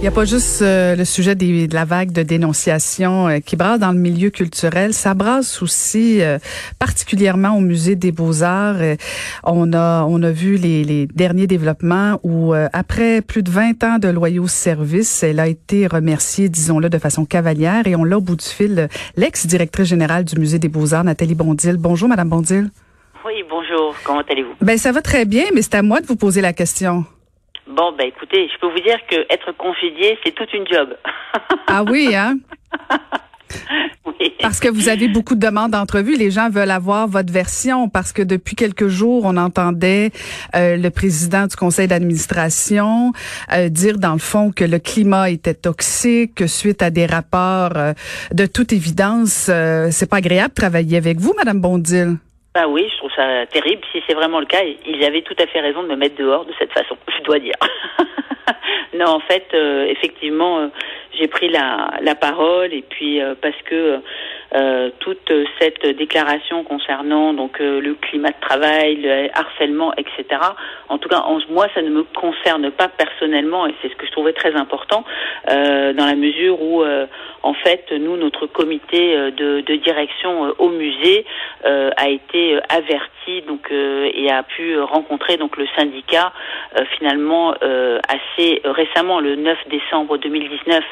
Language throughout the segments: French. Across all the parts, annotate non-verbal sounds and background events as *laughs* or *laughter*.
Il n'y a pas juste euh, le sujet des, de la vague de dénonciation euh, qui brasse dans le milieu culturel, ça brasse aussi euh, particulièrement au musée des Beaux-Arts. on a on a vu les, les derniers développements où après plus de 20 ans de loyaux services, elle a été remerciée, disons-le de façon cavalière et on l'a au bout du fil l'ex-directrice générale du musée des Beaux-Arts Nathalie Bondil. Bonjour madame Bondil. Oui, bonjour. Comment allez-vous? Ben ça va très bien, mais c'est à moi de vous poser la question. Bon, ben écoutez, je peux vous dire que être c'est toute une job. ah oui, hein? *laughs* oui. Parce que vous avez beaucoup de demandes d'entrevue. Les gens veulent avoir votre version parce que depuis quelques jours, on entendait euh, le président du conseil d'administration euh, dire dans le fond que le climat était toxique, que suite à des rapports euh, de toute évidence, c'est pas agréable de travailler avec vous, Madame Bondil. Ah oui, je trouve ça terrible. Si c'est vraiment le cas, ils avaient tout à fait raison de me mettre dehors de cette façon, *laughs* je dois dire. *laughs* non, en fait, euh, effectivement, euh, j'ai pris la, la parole et puis euh, parce que euh, toute cette déclaration concernant donc euh, le climat de travail, le harcèlement, etc. En tout cas, en, moi, ça ne me concerne pas personnellement et c'est ce que je trouvais très important dans la mesure où, en fait, nous, notre comité de, de direction au musée a été averti donc et a pu rencontrer donc le syndicat finalement assez récemment, le 9 décembre 2019.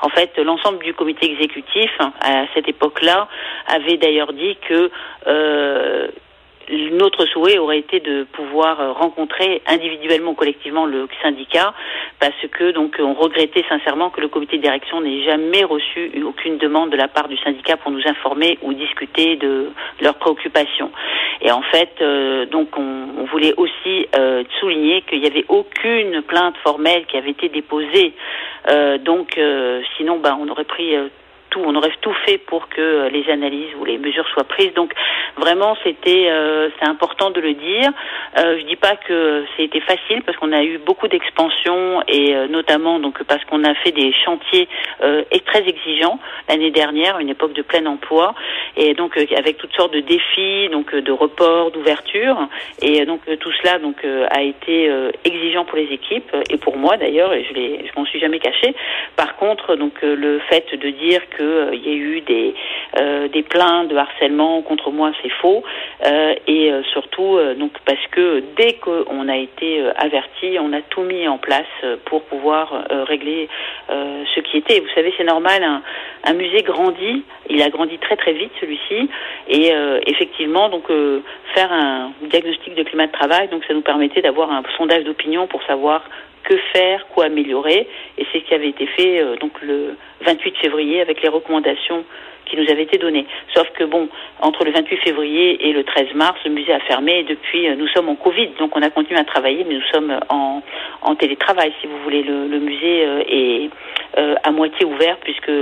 En fait, l'ensemble du comité exécutif hein, à cette époque-là avait d'ailleurs dit que euh, notre souhait aurait été de pouvoir rencontrer individuellement, collectivement le syndicat, parce que donc on regrettait sincèrement que le comité de direction n'ait jamais reçu aucune demande de la part du syndicat pour nous informer ou discuter de leurs préoccupations. Et en fait, euh, donc on, voulait aussi euh, souligner qu'il n'y avait aucune plainte formelle qui avait été déposée. donc sinon, ben, on aurait pris tout, on aurait tout fait pour que euh, les analyses ou les mesures soient prises. Donc vraiment, c'était euh, c'est important de le dire. Euh, je dis pas que c'était facile parce qu'on a eu beaucoup d'expansion et euh, notamment donc parce qu'on a fait des chantiers très exigeants l'année dernière, une époque de plein emploi et donc avec toutes sortes de défis, donc de report, d'ouverture et donc tout cela donc a été exigeant pour les équipes et pour moi d'ailleurs et je je m'en suis jamais caché. Par contre donc le fait de dire qu'il euh, y a eu des, euh, des plaintes de harcèlement contre moi, c'est faux. Euh, et surtout, donc parce que dès qu'on a été averti, on a tout mis en place pour pouvoir régler ce qui était. Vous savez, c'est normal, un, un, musée grandit, il a grandi très très vite celui-ci, et effectivement, donc faire un diagnostic de climat de travail, donc ça nous permettait d'avoir un sondage d'opinion pour savoir que faire, quoi améliorer. Et c'est ce qui avait été fait euh, donc le 28 février avec les recommandations qui nous avaient été données. Sauf que bon, entre le 28 février et le 13 mars, le musée a fermé et depuis euh, nous sommes en Covid, donc on a continué à travailler, mais nous sommes en, en télétravail, si vous voulez. Le, le musée euh, est à moitié ouvert puisque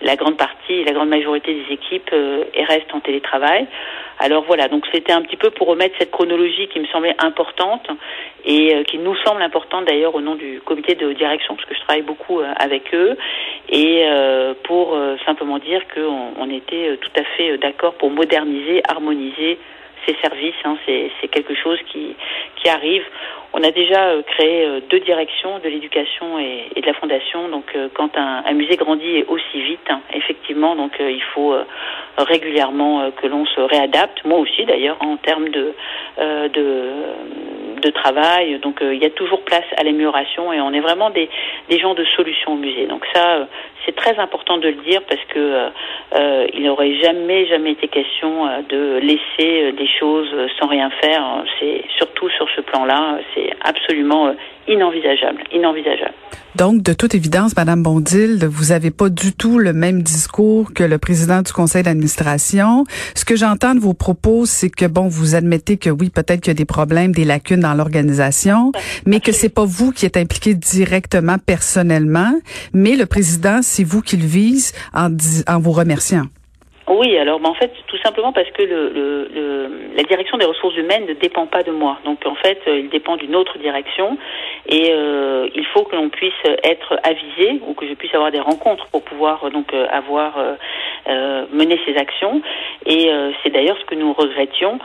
la grande partie, la grande majorité des équipes restent en télétravail. Alors voilà, donc c'était un petit peu pour remettre cette chronologie qui me semblait importante et euh, qui nous semble importante d'ailleurs au nom du comité de direction, parce que je travaille beaucoup euh, avec eux, et euh, pour simplement dire qu'on on était tout à fait d'accord pour moderniser, harmoniser ces services. Hein, c'est quelque chose qui, qui arrive. On a déjà créé deux directions de l'éducation et, de la fondation. Donc, quand un, musée grandit aussi vite, hein, effectivement, donc il faut régulièrement que l'on se réadapte. Moi aussi, d'ailleurs, en termes de de travail. Donc euh, il y a toujours place à l'amélioration et on est vraiment des, gens de solutions au musée. Donc ça, euh, c'est très important de le dire parce que euh, il n'aurait jamais, jamais été question de laisser des choses sans rien faire. C'est surtout sur ce plan-là, c'est absolument inenvisageable, inenvisageable. Donc, de toute évidence, Madame Bondil, vous avez pas du tout le même discours que le président du conseil d'administration. Ce que j'entends de vos propos, c'est que bon, vous admettez que oui, peut-être qu'il y a des problèmes, des lacunes dans l'organisation, mais que c'est pas vous qui êtes impliqué directement, personnellement, mais le président, c'est vous qui le vise en vous remerciant. Oui, alors ben, en fait, tout simplement parce que le, le, la direction des ressources humaines ne dépend pas de moi. Donc en fait, euh, il dépend d'une autre direction et euh, il faut que l'on puisse être avisé ou que je puisse avoir des rencontres pour pouvoir euh, donc avoir mené ces actions. Et c'est d'ailleurs ce que nous regrettions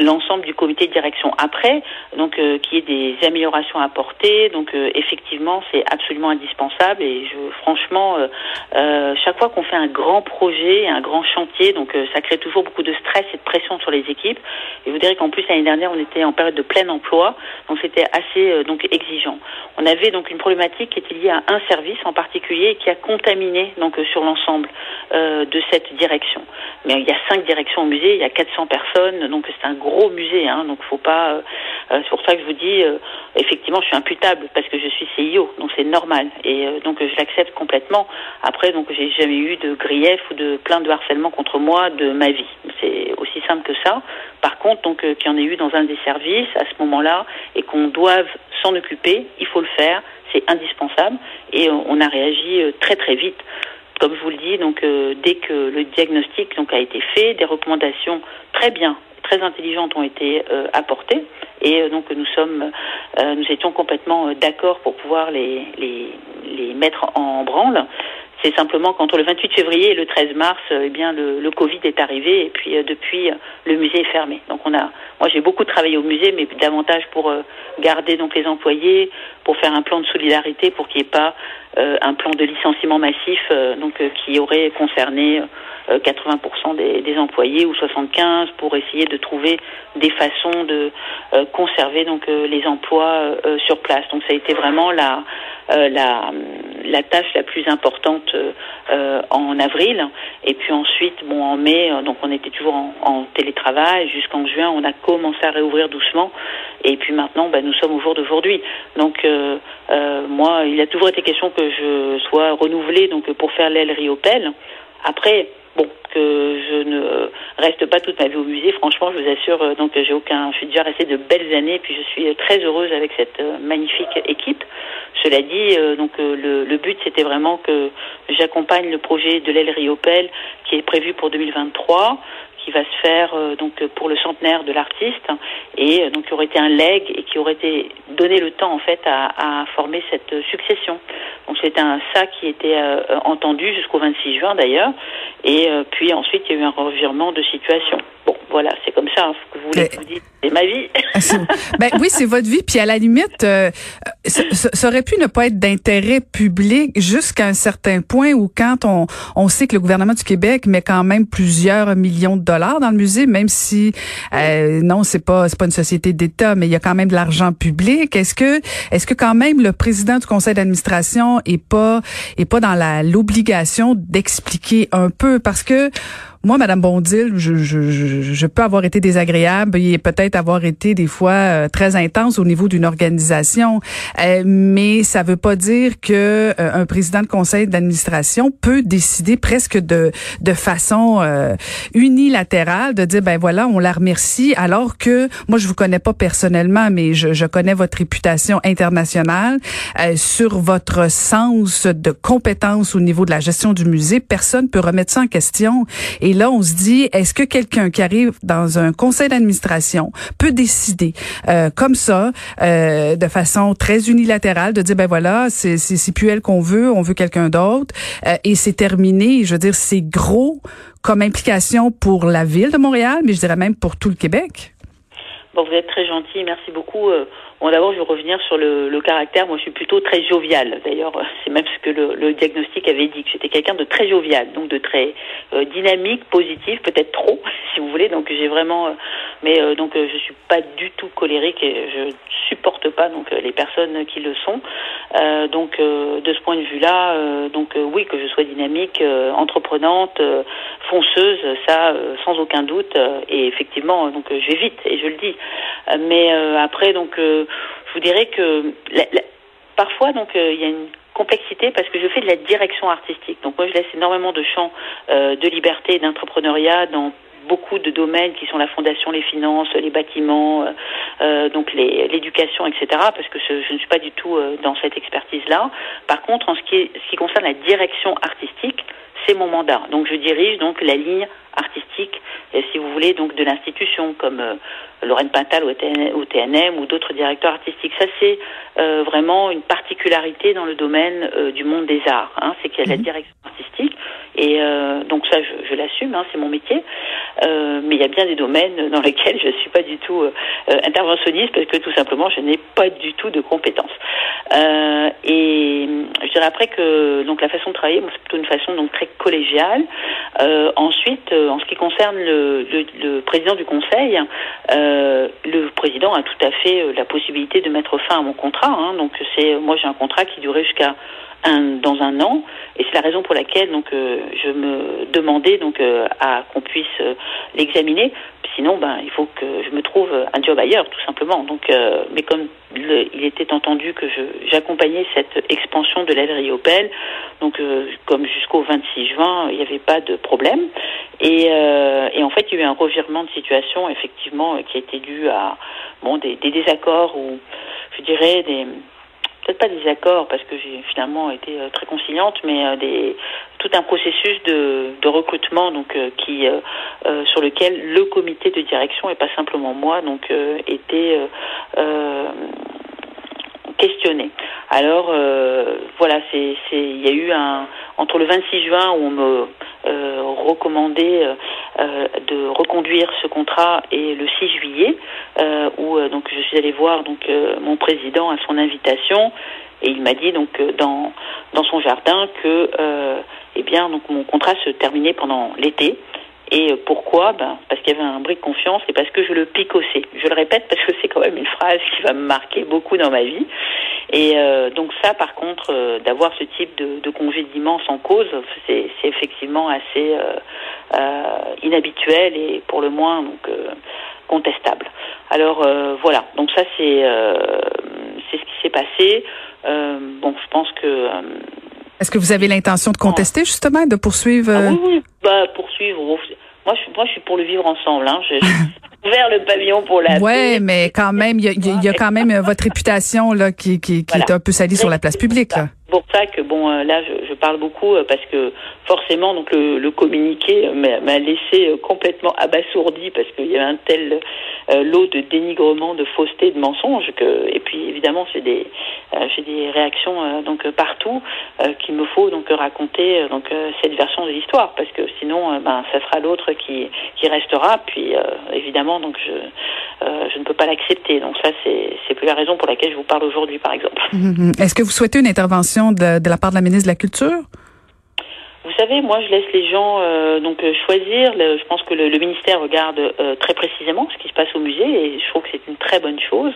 l'ensemble du comité de direction après, donc euh, qu'il y ait des améliorations à apporter. Donc euh, effectivement, c'est absolument indispensable et franchement, euh, chaque fois qu'on fait un grand projet, un grand chantier, donc ça crée toujours beaucoup de stress et de pression sur les équipes. Et vous direz qu'en plus l'année dernière, on était en période de plein emploi, donc c'était assez donc exigeant. On avait donc une problématique qui était liée à un service en particulier qui a contaminé donc sur l'ensemble de cette direction. Mais il y a cinq directions au musée, il y a 400 personnes, donc c'est un gros musée, hein, donc faut pas. Euh, euh, c'est pour ça que je vous dis, euh, effectivement, je suis imputable parce que je suis CIO, donc c'est normal et donc je l'accepte complètement. Après, donc j'ai jamais eu de grief ou de plainte de harcèlement contre moi de ma vie. C'est aussi simple que ça. Par contre, donc qu'il y en ait eu dans un des services à ce moment-là et qu'on doive s'en occuper, il faut le faire. C'est indispensable et on a réagi très très vite comme je vous le dis, donc dès que le diagnostic a été fait, des recommandations très bien très intelligentes ont été euh, apportées et euh, donc nous sommes, euh, nous étions complètement d'accord pour pouvoir les, mettre en branle. C'est simplement qu'entre le 28 février et le 13 mars, eh bien le, le, Covid est arrivé et puis depuis le musée est fermé. Donc on a, moi j'ai beaucoup travaillé au musée, mais davantage pour garder donc les employés, pour faire un plan de solidarité, pour qu'il n'y ait pas un plan de licenciement massif donc qui aurait concerné 80% des, employés ou 75 pour essayer de trouver des façons de euh, conserver donc euh, les emplois euh, sur place. Donc ça a été vraiment la la, tâche la plus importante en avril. Et puis ensuite, bon, en mai, donc on était toujours en, télétravail. Jusqu'en juin, on a commencé à réouvrir doucement. Et puis maintenant, ben, nous sommes au jour d'aujourd'hui. Donc moi, il a toujours été question que je sois renouvelée donc pour faire l'aile Riopel. Après, bon, que je ne reste pas toute ma vie au musée. Franchement, je vous assure, euh, donc j'ai aucun. Je suis déjà restée de belles années, puis je suis très heureuse avec cette euh, magnifique équipe. Cela dit, euh, donc le, but c'était vraiment que j'accompagne le projet de l'aile Riopel qui est prévu pour 2023 qui va se faire donc pour le centenaire de l'artiste et donc qui aurait été un leg et qui aurait été donné le temps en fait à former cette succession. C'était un ça qui était entendu jusqu'au 26 juin d'ailleurs et puis ensuite il y a eu un revirement de situation. Bon, voilà, c'est comme ça. Ce que vous voulez que vous dites, c'est ma vie. *laughs* ben oui, c'est votre vie. Puis à la limite, euh, ça, aurait pu ne pas être d'intérêt public jusqu'à un certain point où quand on, on sait que le gouvernement du Québec met quand même plusieurs millions de dollars dans le musée, même si euh, non, c'est pas c'est pas une société d'État, mais il y a quand même de l'argent public. Est-ce que est-ce que quand même le président du conseil d'administration est pas est pas dans la l'obligation d'expliquer un peu? Parce que moi, Madame Bondil, je, je, je, peux avoir été désagréable et peut-être avoir été des fois euh, très intense au niveau d'une organisation, euh, mais ça veut pas dire que euh, un président de conseil d'administration peut décider presque de de façon unilatérale de dire ben voilà, on la remercie, alors que moi je vous connais pas personnellement, mais je, je connais votre réputation internationale sur votre sens de compétence au niveau de la gestion du musée. Personne peut remettre ça en question. Et là, on se dit, est-ce que quelqu'un qui arrive dans un conseil d'administration peut décider euh, comme ça, euh, de façon très unilatérale, de dire, ben voilà, c'est, c'est, plus elle qu'on veut, on veut quelqu'un d'autre, euh, et c'est terminé. Je veux dire, c'est gros comme implication pour la ville de Montréal, mais je dirais même pour tout le Québec. Bon, vous êtes très gentil, merci beaucoup. Bon, d'abord, je vais revenir sur le, le, caractère. Moi, je suis plutôt très jovial. D'ailleurs, *laughs* c'est même ce que le, le diagnostic avait dit, que j'étais quelqu'un de très jovial, donc de très euh, dynamique, positif, peut-être trop, *laughs* si vous voulez. Donc, j'ai vraiment, euh, mais euh, donc, je suis pas du tout colérique et je supporte pas donc les personnes qui le sont. donc, de ce point de vue-là, donc oui, que je sois dynamique, entreprenante, fonceuse, ça, sans aucun doute. et effectivement, donc, je vais vite et je le dis. mais après, donc je vous dirais que parfois, donc, euh, il y a une complexité parce que je fais de la direction artistique. Donc moi, je laisse énormément de champs euh, de liberté et d'entrepreneuriat dans beaucoup de domaines qui sont la fondation, les finances, les bâtiments, euh, donc l'éducation, etc. Parce que je, ne suis pas du tout dans cette expertise-là. Par contre, en ce qui, ce qui concerne la direction artistique, c'est mon mandat. Donc je dirige donc la ligne artistique, si vous voulez, donc de l'institution, comme Lorraine Pintal au TNM ou d'autres directeurs artistiques. Ça, c'est vraiment une particularité dans le domaine du monde des arts. Hein, c'est qu'il y a la mhm. direction artistique, et donc ça, je, je l'assume, hein, c'est mon métier. mais il y a bien des domaines dans lesquels je suis pas du tout interventionniste parce que tout simplement, je n'ai pas du tout de compétences. et je dirais après que donc la façon de travailler, c'est plutôt une façon donc très collégiale. Euh, ensuite, euh, en ce qui concerne le, le, président du conseil, euh, le président a tout à fait la possibilité de mettre fin à mon contrat. Hein. donc c'est moi j'ai un contrat qui durait jusqu'à un, dans un an, et c'est la raison pour laquelle donc je me demandais donc à qu'on puisse l'examiner Sinon, ben, il faut que je me trouve un job ailleurs, tout simplement. Donc, euh, mais comme il était entendu que j'accompagnais cette expansion de l'aile Opel, donc euh, comme jusqu'au 26 juin, il n'y avait pas de problème. Et, euh, et, en fait, il y a eu un revirement de situation, effectivement, qui a été dû à bon des, des désaccords ou je dirais des pas des accords parce que j'ai finalement été euh, très conciliante, mais euh, des, tout un processus de, de recrutement donc euh, qui sur lequel le comité de direction et pas simplement moi donc était questionné. Alors voilà, c'est il y a eu un entre le 26 juin où on me recommandait de reconduire ce contrat et le 6 juillet où donc je suis allée voir donc mon président à son invitation et il m'a dit donc dans dans son jardin que eh bien donc mon contrat se terminait pendant l'été et pourquoi? Ben, Parce qu'il y avait un bris de confiance et parce que je le picossais. Je le répète parce que c'est quand même une phrase qui va me marquer beaucoup dans ma vie. Et euh, donc ça, par contre, euh, d'avoir ce type de, de congédiement sans cause, c'est effectivement assez euh, inhabituel et pour le moins donc contestable. Alors voilà, donc ça c'est c'est ce qui s'est passé. bon, je pense que est-ce que vous avez l'intention de contester justement, de poursuivre ah, Oui, oui, bah poursuivre. Moi, je, moi, je suis pour le vivre ensemble. Hein. Je, vers le pavillon pour la. Ouais, mais quand même, il y, a quand même votre réputation là qui, qui, qui est un peu salie sur la place publique. Là pour ça que bon euh, là je, parle beaucoup euh, parce que forcément donc le, le communiqué m'a laissé euh, complètement abasourdi parce qu'il y avait un tel lot de dénigrement, de fausseté, de mensonges que et puis évidemment c'est des j'ai des réactions donc partout qu'il me faut donc raconter donc cette version de l'histoire parce que sinon ben ça sera l'autre qui qui restera puis évidemment donc je je ne peux pas l'accepter donc ça c'est plus la raison pour laquelle je vous parle aujourd'hui par exemple. Mm-hmm. Est-ce que vous souhaitez une intervention de, la part de la ministre de la Culture? Vous savez, moi, je laisse les gens euh, donc euh, choisir. je pense que le, ministère regarde euh, très précisément ce qui se passe au musée et je trouve que c'est une très bonne chose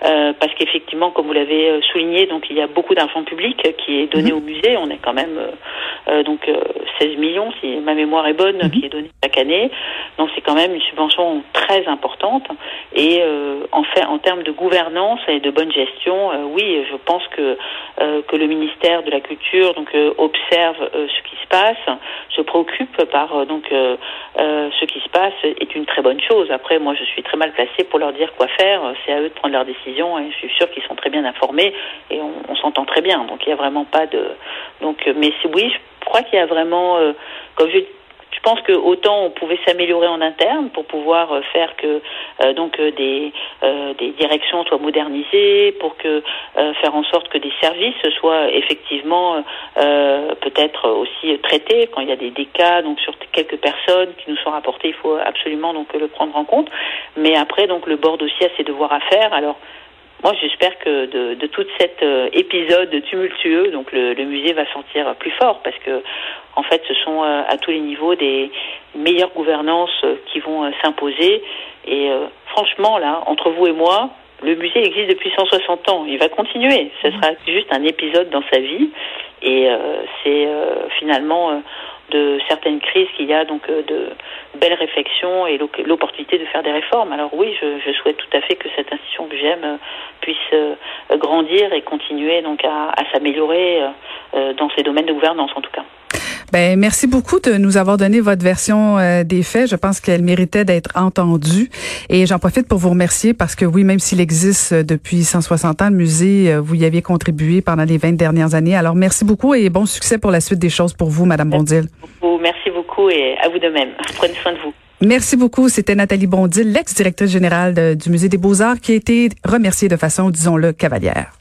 parce qu'effectivement, comme vous l'avez souligné, donc il y a beaucoup d'argent public qui est donné mhm. au musée. On est quand même donc 16 millions, si ma mémoire est bonne, mhm. qui est donné chaque année. Donc c'est quand même une subvention très importante. Et en fait, en termes de gouvernance et de bonne gestion, oui, je pense que que le ministère de la Culture donc observe ce qui se passe, se préoccupe par euh, donc euh, euh, ce qui se passe est une très bonne chose. Après, moi, je suis très mal placée pour leur dire quoi faire. C'est à eux de prendre leurs décisions et je suis sûre qu'ils sont très bien informés et on, s'entend très bien. Donc, il n'y a vraiment pas de. Donc, mais oui, je crois qu'il y a vraiment, comme je pense que autant on pouvait s'améliorer en interne pour pouvoir euh, faire que euh, donc euh, des des directions soient modernisées, pour que faire en sorte que des services soient effectivement peut-être aussi traités quand il y a des, cas donc sur quelques personnes qui nous sont rapportées, il faut absolument donc le prendre en compte. Mais après donc le bord aussi a ses devoirs à faire. Alors moi, j'espère que de, de tout cet épisode tumultueux, donc le, le, musée va sortir plus fort parce que, en fait, ce sont euh, à tous les niveaux des meilleures gouvernances euh, qui vont s'imposer. Et franchement, là, entre vous et moi, le musée existe depuis 160 ans. Il va continuer. Ce sera juste un épisode dans sa vie. Et c'est finalement de certaines crises qu'il y a donc euh, de belles réflexions et l'opportunité de faire des réformes. Alors oui, je, souhaite tout à fait que cette institution que j'aime euh, puisse euh, grandir et continuer donc à, à s'améliorer dans ces domaines de gouvernance en tout cas. Ben merci beaucoup de nous avoir donné votre version euh, des faits. Je pense qu'elle méritait d'être entendue. Et j'en profite pour vous remercier parce que oui, même s'il existe depuis 160 ans, le musée, euh, vous y aviez contribué pendant les 20 dernières années. Alors merci beaucoup et bon succès pour la suite des choses pour vous, Madame Bondil. Merci beaucoup et à vous de même. Prenez soin de vous. Merci beaucoup. C'était Nathalie Bondil, l'ex-directrice générale du Musée des Beaux-Arts, qui a été remerciée de façon, disons-le, cavalière.